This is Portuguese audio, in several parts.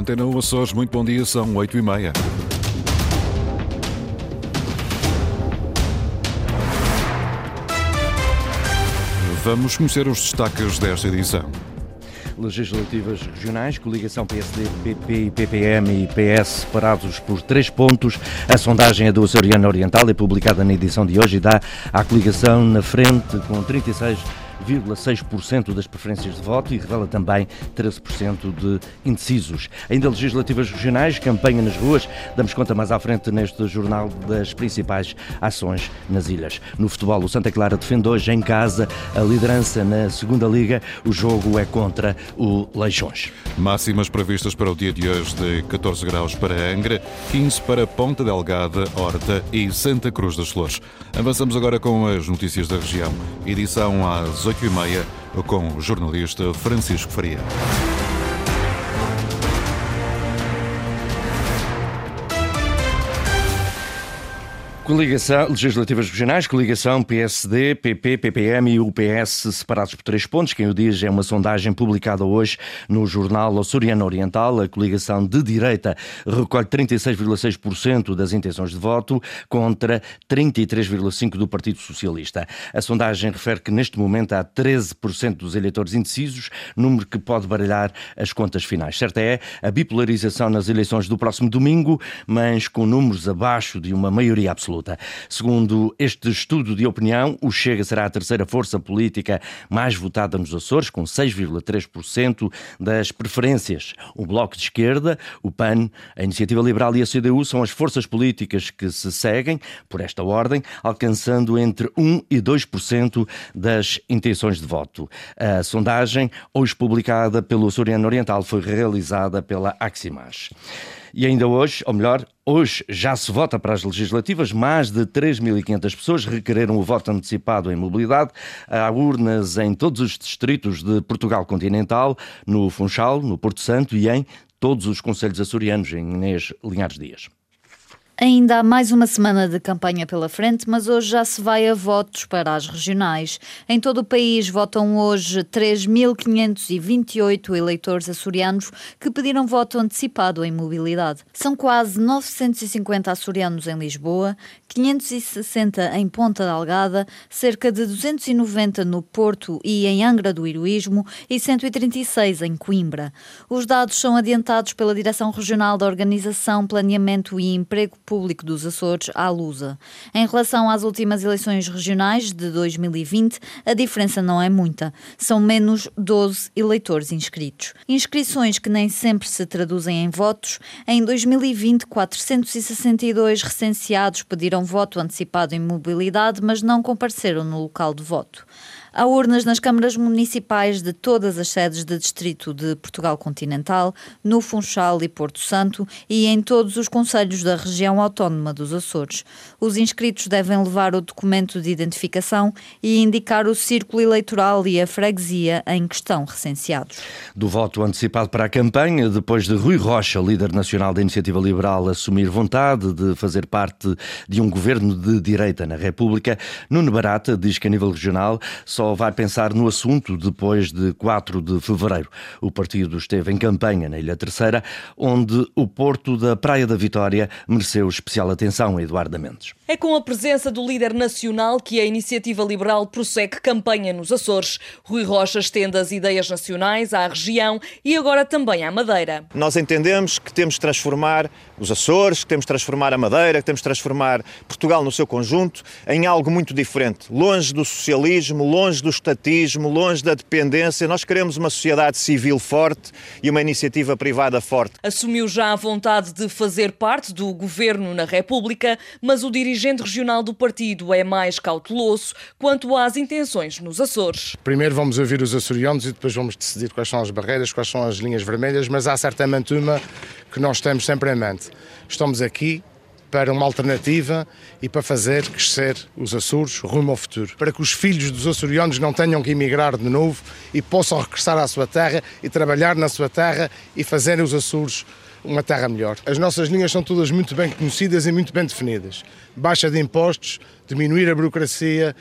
Antena 1 Açores, muito bom dia, são 8 e meia. Vamos conhecer os destaques desta edição. Legislativas regionais, coligação PSD, PP, PPM e PS separados por três pontos. A sondagem é do Açoriano Oriental, é publicada na edição de hoje e dá à coligação na frente com 36 13,6% das preferências de voto e revela também 13% de indecisos. Ainda legislativas regionais, campanha nas ruas, damos conta mais à frente neste jornal das principais ações nas ilhas. No futebol, o Santa Clara defende hoje em casa a liderança na segunda liga. O jogo é contra o Leixões. Máximas previstas para o dia de hoje de 14 graus para Angra, 15 para Ponta Delgada, Horta e Santa Cruz das Flores. Avançamos agora com as notícias da região. Edição às 8 e meia com o jornalista Francisco Faria. Coligação Legislativas Regionais, coligação PSD, PP, PPM e UPS separados por três pontos. Quem o diz é uma sondagem publicada hoje no jornal Açoriano Oriental. A coligação de direita recolhe 36,6% das intenções de voto contra 33,5% do Partido Socialista. A sondagem refere que neste momento há 13% dos eleitores indecisos, número que pode baralhar as contas finais. Certa é a bipolarização nas eleições do próximo domingo, mas com números abaixo de uma maioria absoluta absoluta. Segundo este estudo de opinião, o Chega será a terceira força política mais votada nos Açores, com 6,3% das preferências. O Bloco de Esquerda, o PAN, a Iniciativa Liberal e a CDU são as forças políticas que se seguem por esta ordem, alcançando entre 1 e 2% das intenções de voto. A sondagem, hoje publicada pelo Açoriano Oriental, foi realizada pela Aximas. E ainda hoje, ou melhor, hoje já se vota para as legislativas. Mais de 3.500 pessoas requereram o voto antecipado em mobilidade. Há urnas em todos os distritos de Portugal continental, no Funchal, no Porto Santo e em todos os conselhos açorianos, em Inês Linhares Dias. Ainda há mais uma semana de campanha pela frente, mas hoje já se vai a votos para as regionais. Em todo o país votam hoje 3.528 eleitores açorianos que pediram voto antecipado em mobilidade. São quase 950 açorianos em Lisboa, 560 em Ponta Delgada, cerca de 290 no Porto e em Angra do Heroísmo e 136 em Coimbra. Os dados são adiantados pela Direção Regional da Organização, Planeamento e Emprego Público dos Açores, à Lusa. Em relação às últimas eleições regionais de 2020, a diferença não é muita. São menos 12 eleitores inscritos. Inscrições que nem sempre se traduzem em votos. Em 2020, 462 recenseados pediram voto antecipado em mobilidade, mas não compareceram no local de voto. Há urnas nas câmaras municipais de todas as sedes de distrito de Portugal Continental, no Funchal e Porto Santo e em todos os conselhos da região autónoma dos Açores. Os inscritos devem levar o documento de identificação e indicar o círculo eleitoral e a freguesia em que estão recenseados. Do voto antecipado para a campanha, depois de Rui Rocha, líder nacional da Iniciativa Liberal, assumir vontade de fazer parte de um governo de direita na República, Nuno Barata diz que a nível regional só vai pensar no assunto depois de 4 de fevereiro. O partido esteve em campanha na Ilha Terceira, onde o porto da Praia da Vitória mereceu especial atenção, Eduardo Mendes. É com a presença do líder nacional que a Iniciativa Liberal prossegue campanha nos Açores. Rui Rocha estende as ideias nacionais à região e agora também à Madeira. Nós entendemos que temos de transformar os Açores, que temos de transformar a Madeira, que temos de transformar Portugal no seu conjunto em algo muito diferente, longe do socialismo, longe longe do estatismo, longe da dependência. Nós queremos uma sociedade civil forte e uma iniciativa privada forte. Assumiu já a vontade de fazer parte do governo na República, mas o dirigente regional do partido é mais cauteloso quanto às intenções nos Açores. Primeiro vamos ouvir os açorianos e depois vamos decidir quais são as barreiras, quais são as linhas vermelhas, mas há certamente uma que nós temos sempre em mente. Estamos aqui para uma alternativa e para fazer crescer os Açores rumo ao futuro. Para que os filhos dos açorianos não tenham que emigrar de novo e possam regressar à sua terra e trabalhar na sua terra e fazerem os Açores uma terra melhor. As nossas linhas são todas muito bem conhecidas e muito bem definidas. Baixa de impostos, diminuir a burocracia,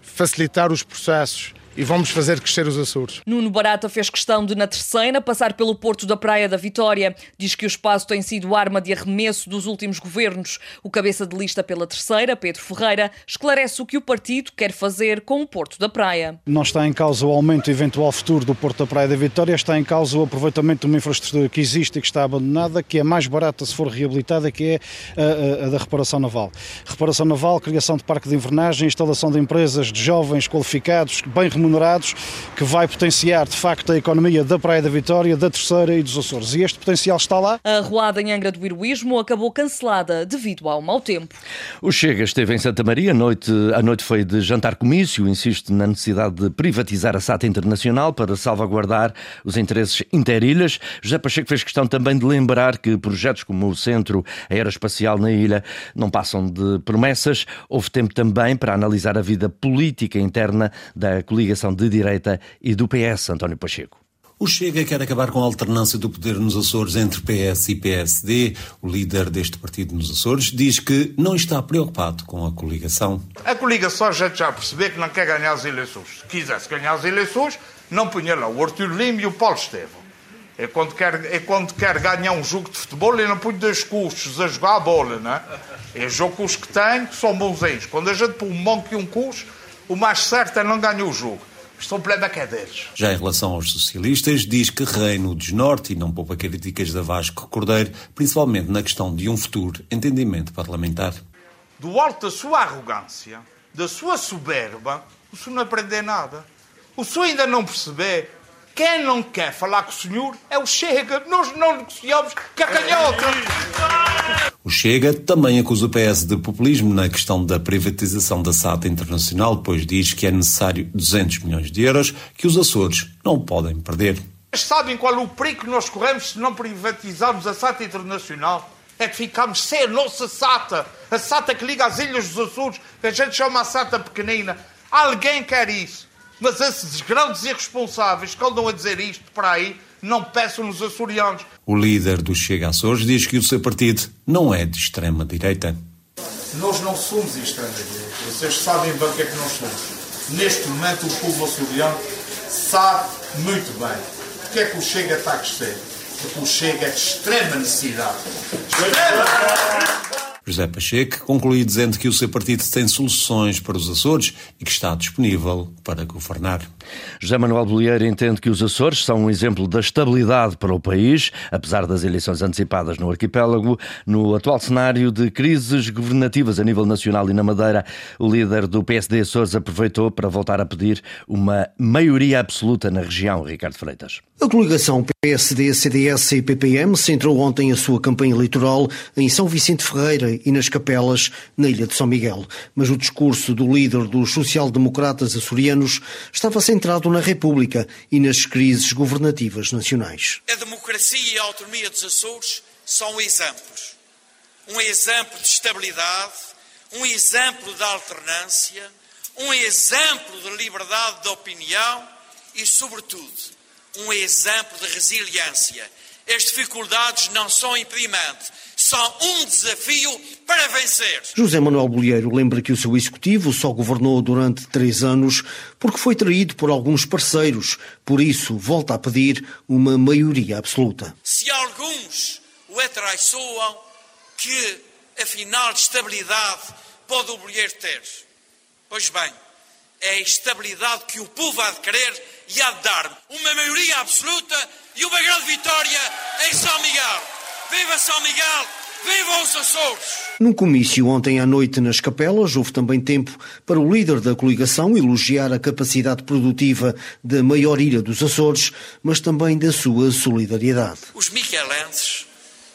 facilitar os processos e vamos fazer crescer os Açores. Nuno Barata fez questão de, na terceira, passar pelo Porto da Praia da Vitória. Diz que o espaço tem sido arma de arremesso dos últimos governos. O cabeça de lista pela terceira, Pedro Ferreira, esclarece o que o partido quer fazer com o Porto da Praia. Não está em causa o aumento eventual futuro do Porto da Praia da Vitória, está em causa o aproveitamento de uma infraestrutura que existe e que está abandonada, que é mais barata se for reabilitada, que é a, a, a da reparação naval. Reparação naval, criação de parque de invernagem, instalação de empresas de jovens qualificados, bem remunerados remunerados, que vai potenciar de facto a economia da Praia da Vitória, da Terceira e dos Açores. E este potencial está lá. A arruada em Angra do Heroísmo acabou cancelada devido ao mau tempo. O Chega esteve em Santa Maria, a noite, a noite foi de jantar comício, insiste na necessidade de privatizar a SATA Internacional para salvaguardar os interesses interilhas. José Pacheco fez questão também de lembrar que projetos como o Centro Aeroespacial na ilha não passam de promessas. Houve tempo também para analisar a vida política interna da coligação coligação de direita e do PS, António Pacheco. O Chega quer acabar com a alternância do poder nos Açores entre PS e PSD. O líder deste partido nos Açores diz que não está preocupado com a coligação. A coligação já já percebeu que não quer ganhar as eleições. Se quisesse ganhar as eleições, não punha lá o Artur Lima e o Paulo Estevão. É quando, quer, é quando quer ganhar um jogo de futebol, ele não põe dois custos a jogar a bola, não é? É jogo com os que tem, que são bonzinhos. Quando a gente põe um monte e um custo, o mais certo é não ganhar o jogo. Isto é um problema que é deles. Já em relação aos socialistas, diz que reina o desnorte e não poupa críticas da Vasco Cordeiro, principalmente na questão de um futuro entendimento parlamentar. Do alto da sua arrogância, da sua soberba, o senhor não aprende nada. O senhor ainda não percebe quem não quer falar com o senhor é o Chega. Nós não negociamos com a canhota. O Chega também acusa o PS de populismo na questão da privatização da SATA Internacional, pois diz que é necessário 200 milhões de euros que os Açores não podem perder. Sabem qual é o perigo que nós corremos se não privatizarmos a SATA Internacional? É que ficamos sem a nossa SATA. A SATA que liga às ilhas dos Açores, que a gente chama a SATA pequenina. Alguém quer isso. Mas esses grandes irresponsáveis que andam a dizer isto para aí, não peçam nos açorianos. O líder do Chega Açores diz que o seu partido não é de extrema-direita. Nós não somos de extrema-direita. Vocês sabem bem o que é que nós somos. Neste momento, o povo açoriano sabe muito bem porque é que o Chega está a crescer. Porque o Chega é de extrema necessidade. Extrema! José Pacheco conclui dizendo que o seu partido tem soluções para os Açores e que está disponível para governar. José Manuel Bolieiro entende que os Açores são um exemplo da estabilidade para o país, apesar das eleições antecipadas no arquipélago. No atual cenário de crises governativas a nível nacional e na Madeira, o líder do PSD Açores aproveitou para voltar a pedir uma maioria absoluta na região, Ricardo Freitas. A coligação PSD, CDS e PPM centrou ontem a sua campanha eleitoral em São Vicente Ferreira e nas capelas na Ilha de São Miguel. Mas o discurso do líder dos social-democratas açorianos estava centrado na República e nas crises governativas nacionais. A democracia e a autonomia dos Açores são exemplos. Um exemplo de estabilidade, um exemplo de alternância, um exemplo de liberdade de opinião e, sobretudo, um exemplo de resiliência. As dificuldades não são impedimento, são um desafio para vencer. José Manuel Bolheiro lembra que o seu executivo só governou durante três anos porque foi traído por alguns parceiros. Por isso, volta a pedir uma maioria absoluta. Se alguns o atraiçoam, que afinal de estabilidade pode o Bolheiro ter? Pois bem, é a estabilidade que o povo há de querer e há de dar-me. Uma maioria absoluta e uma grande vitória em São Miguel. Viva São Miguel! Viva os Açores! Num comício ontem à noite nas Capelas, houve também tempo para o líder da coligação elogiar a capacidade produtiva da maior ilha dos Açores, mas também da sua solidariedade. Os miquelenses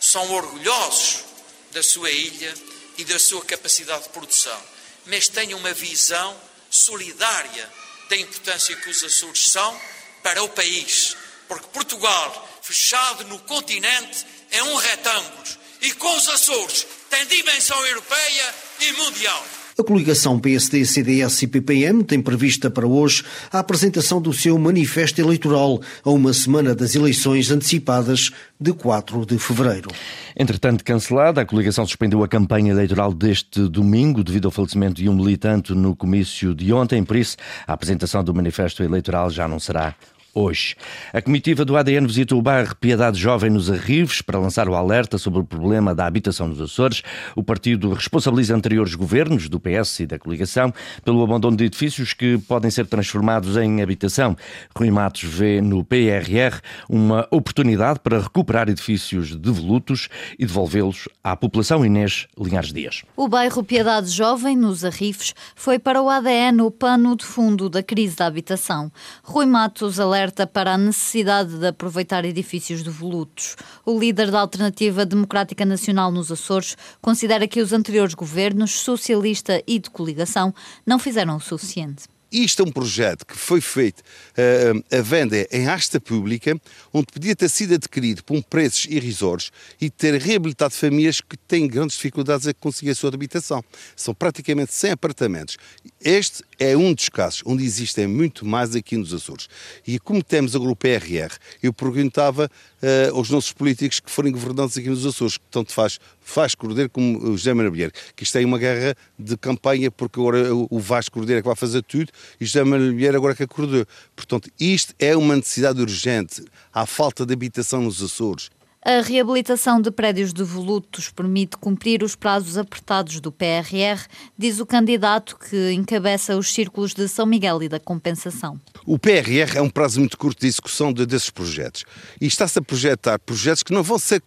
são orgulhosos da sua ilha e da sua capacidade de produção, mas têm uma visão solidária da importância que os Açores são para o país, porque Portugal, fechado no continente, é um retângulo e com os Açores tem dimensão europeia e mundial. A coligação PSD, CDS e PPM tem prevista para hoje a apresentação do seu manifesto eleitoral a uma semana das eleições antecipadas de 4 de fevereiro. Entretanto, cancelada, a coligação suspendeu a campanha eleitoral deste domingo devido ao falecimento de um militante no comício de ontem. Por isso, a apresentação do manifesto eleitoral já não será hoje. A comitiva do ADN visitou o bairro Piedade Jovem nos Arrives para lançar o alerta sobre o problema da habitação nos Açores. O partido responsabiliza anteriores governos do PS e da coligação pelo abandono de edifícios que podem ser transformados em habitação. Rui Matos vê no PRR uma oportunidade para recuperar edifícios devolutos e devolvê-los à população Inês Linhares Dias. O bairro Piedade Jovem, nos Arrifes, foi para o ADN o pano de fundo da crise da habitação. Rui Matos alerta alerta para a necessidade de aproveitar edifícios devolutos. O líder da Alternativa Democrática Nacional nos Açores considera que os anteriores governos, socialista e de coligação, não fizeram o suficiente. Isto é um projeto que foi feito uh, a venda em asta pública, onde podia ter sido adquirido por um preços irrisórios e ter reabilitado famílias que têm grandes dificuldades a conseguir a sua habitação. São praticamente 100 apartamentos. Este é um dos casos onde existem muito mais aqui nos Açores. E como temos agora o PRR, eu perguntava uh, aos nossos políticos que forem governantes aqui nos Açores, que tanto faz, faz Cordeiro como o José Maravilheiro, que isto é uma guerra de campanha, porque agora o Vasco Cordeiro é que vai fazer tudo e José Maravilheiro agora é que acordou. Portanto, isto é uma necessidade urgente. Há falta de habitação nos Açores. A reabilitação de prédios devolutos permite cumprir os prazos apertados do PRR, diz o candidato que encabeça os círculos de São Miguel e da compensação. O PRR é um prazo muito curto de execução de, desses projetos. E está-se a projetar projetos que não vão ser.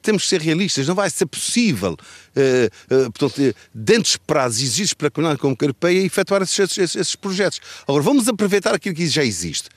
Temos que ser realistas, não vai ser possível, uh, uh, portanto, dentro dos prazos exigidos para a Comunidade como Europeia, efetuar esses, esses, esses projetos. Agora, vamos aproveitar aquilo que já existe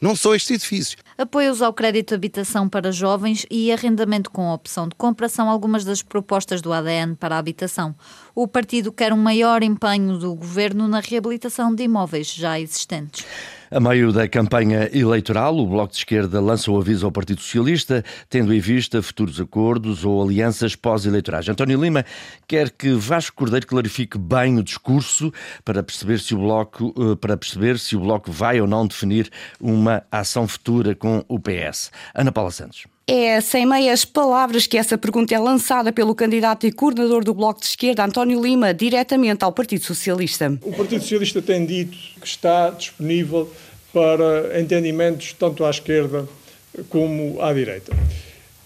não só este edifício. Apoios ao crédito de habitação para jovens e arrendamento com opção de compra são algumas das propostas do ADN para a habitação. O partido quer um maior empenho do governo na reabilitação de imóveis já existentes. A meio da campanha eleitoral, o Bloco de Esquerda lança o aviso ao Partido Socialista, tendo em vista futuros acordos ou alianças pós-eleitorais. António Lima quer que Vasco Cordeiro clarifique bem o discurso para perceber se o Bloco, eh, para perceber se o Bloco vai ou não definir uma ação futura com o PS. Ana Paula Santos. É sem meias palavras que essa pergunta é lançada pelo candidato e coordenador do Bloco de Esquerda, António Lima, diretamente ao Partido Socialista. O Partido Socialista tem dito que está disponível para entendimentos tanto à esquerda como à direita.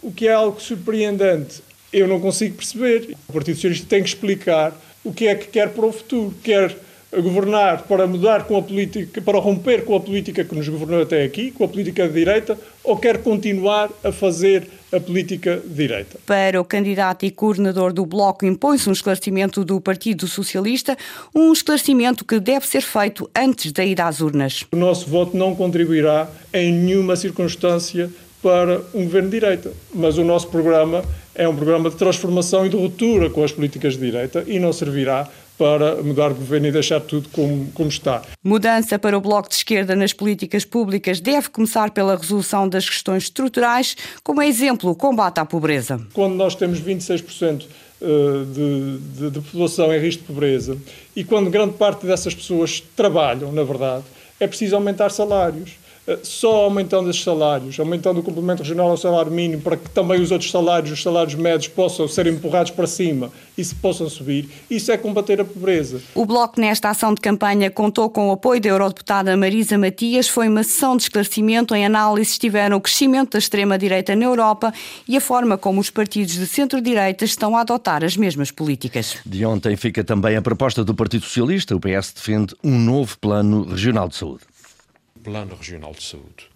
O que é algo surpreendente, eu não consigo perceber. O Partido Socialista tem que explicar o que é que quer para o futuro. Quer governar para mudar com a política, para romper com a política que nos governou até aqui, com a política de direita, ou quer continuar a fazer a política de direita. Para o candidato e coordenador do Bloco, impõe-se um esclarecimento do Partido Socialista, um esclarecimento que deve ser feito antes da ida às urnas. O nosso voto não contribuirá em nenhuma circunstância para um governo de direita, mas o nosso programa é um programa de transformação e de ruptura com as políticas de direita e não servirá para mudar de governo e deixar tudo como, como está. Mudança para o Bloco de Esquerda nas políticas públicas deve começar pela resolução das questões estruturais, como exemplo o combate à pobreza. Quando nós temos 26% eh, de, de, de população em risco de pobreza e quando grande parte dessas pessoas trabalham, na verdade, é preciso aumentar salários. Eh, só aumentando esses salários, aumentando o complemento regional ao salário mínimo, para que também os outros salários, os salários médios, possam ser empurrados para cima e se possam subir, isso é combater a pobreza. O Bloco, nesta ação de campanha, contou com o apoio da eurodeputada Marisa Matias. Foi uma sessão de esclarecimento. Em análise estiveram o crescimento da extrema-direita na Europa e a forma como os partidos de centro-direita estão a adotar as mesmas políticas. De ontem fica também a proposta do Partido Socialista. O PS defende um novo plano regional de saúde. Plano Regional de Saúde,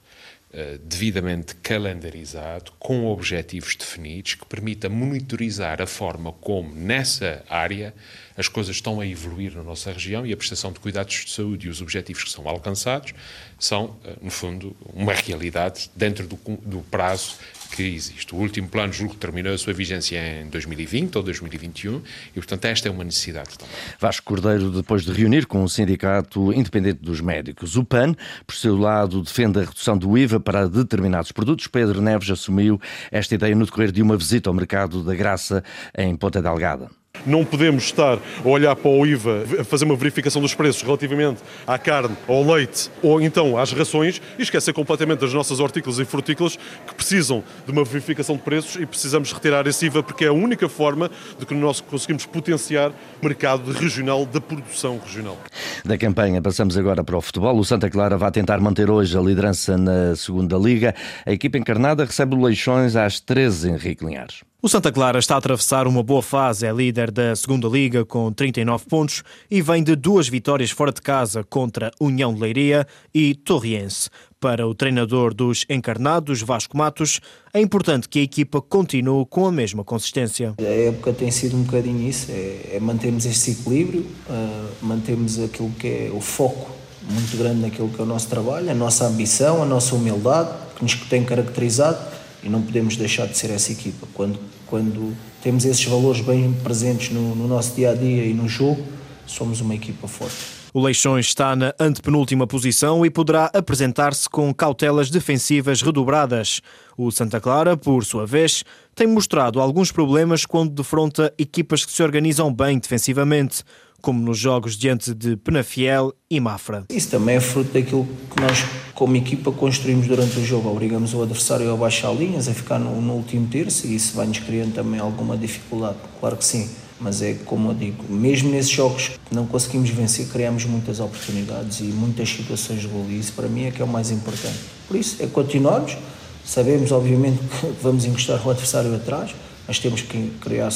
uh, devidamente calendarizado, com objetivos definidos, que permita monitorizar a forma como, nessa área, as coisas estão a evoluir na nossa região e a prestação de cuidados de saúde e os objetivos que são alcançados são, uh, no fundo, uma realidade dentro do, do prazo que existe. O último plano, julgo que terminou a sua vigência em 2020 ou 2021 e, portanto, esta é uma necessidade também. Vasco Cordeiro, depois de reunir com o Sindicato Independente dos Médicos, o PAN, por seu lado, defende a redução do IVA para determinados produtos. Pedro Neves assumiu esta ideia no decorrer de uma visita ao mercado da Graça em Ponta Delgada. Não podemos estar a olhar para o IVA, a fazer uma verificação dos preços relativamente à carne, ao leite ou então às rações e esquecer completamente das nossas hortícolas e frutícolas que precisam de uma verificação de preços e precisamos retirar esse IVA porque é a única forma de que nós conseguimos potenciar o mercado regional da produção regional. Da campanha passamos agora para o futebol. O Santa Clara vai tentar manter hoje a liderança na segunda Liga. A equipa encarnada recebe o Leixões às 13 Henrique Linhares. O Santa Clara está a atravessar uma boa fase, é líder da segunda Liga com 39 pontos e vem de duas vitórias fora de casa contra União de Leiria e Torriense. Para o treinador dos encarnados, Vasco Matos, é importante que a equipa continue com a mesma consistência. A época tem sido um bocadinho isso, é, é mantermos este equilíbrio, uh, mantermos aquilo que é o foco muito grande naquilo que é o nosso trabalho, a nossa ambição, a nossa humildade, que nos tem caracterizado e não podemos deixar de ser essa equipa. Quando, quando temos esses valores bem presentes no, no nosso dia a dia e no jogo, somos uma equipa forte. O Leixões está na antepenúltima posição e poderá apresentar-se com cautelas defensivas redobradas. O Santa Clara, por sua vez, tem mostrado alguns problemas quando defronta equipas que se organizam bem defensivamente como nos jogos diante de Penafiel e Mafra. Isso também é fruto daquilo que nós, como equipa, construímos durante o jogo. Obrigamos o adversário a baixar linhas, a ficar no, no último terço e isso vai-nos criando também alguma dificuldade. Claro que sim, mas é como eu digo, mesmo nesses jogos que não conseguimos vencer, criamos muitas oportunidades e muitas situações de gol e isso para mim é que é o mais importante. Por isso, é continuarmos, sabemos obviamente que vamos encostar o adversário atrás, mas temos que criar,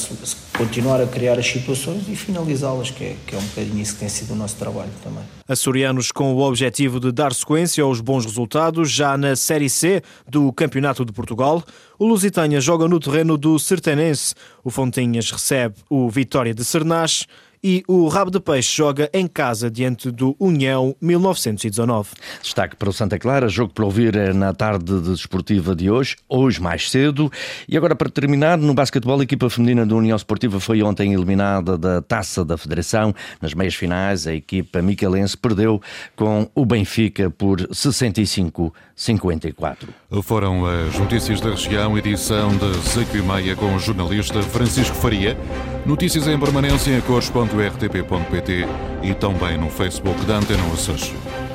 continuar a criar as situações e finalizá-las, que é, que é um bocadinho isso que tem sido o nosso trabalho também. Açorianos com o objetivo de dar sequência aos bons resultados já na Série C do Campeonato de Portugal. O Lusitânia joga no terreno do Sertanense. O Fontinhas recebe o Vitória de Sernás e o Rabo de Peixe joga em casa diante do União 1919. Destaque para o Santa Clara, jogo para ouvir eh, na tarde desportiva de hoje, hoje mais cedo. E agora para terminar, no basquetebol, a equipa feminina da União Esportiva foi ontem eliminada da Taça da Federação. Nas meias finais, a equipa micalense perdeu com o Benfica por 65-54. Foram as notícias da região, edição de 5 e meia com o jornalista Francisco Faria. Notícias em permanência em cores.rtp.pt e também no Facebook da Antena Açores.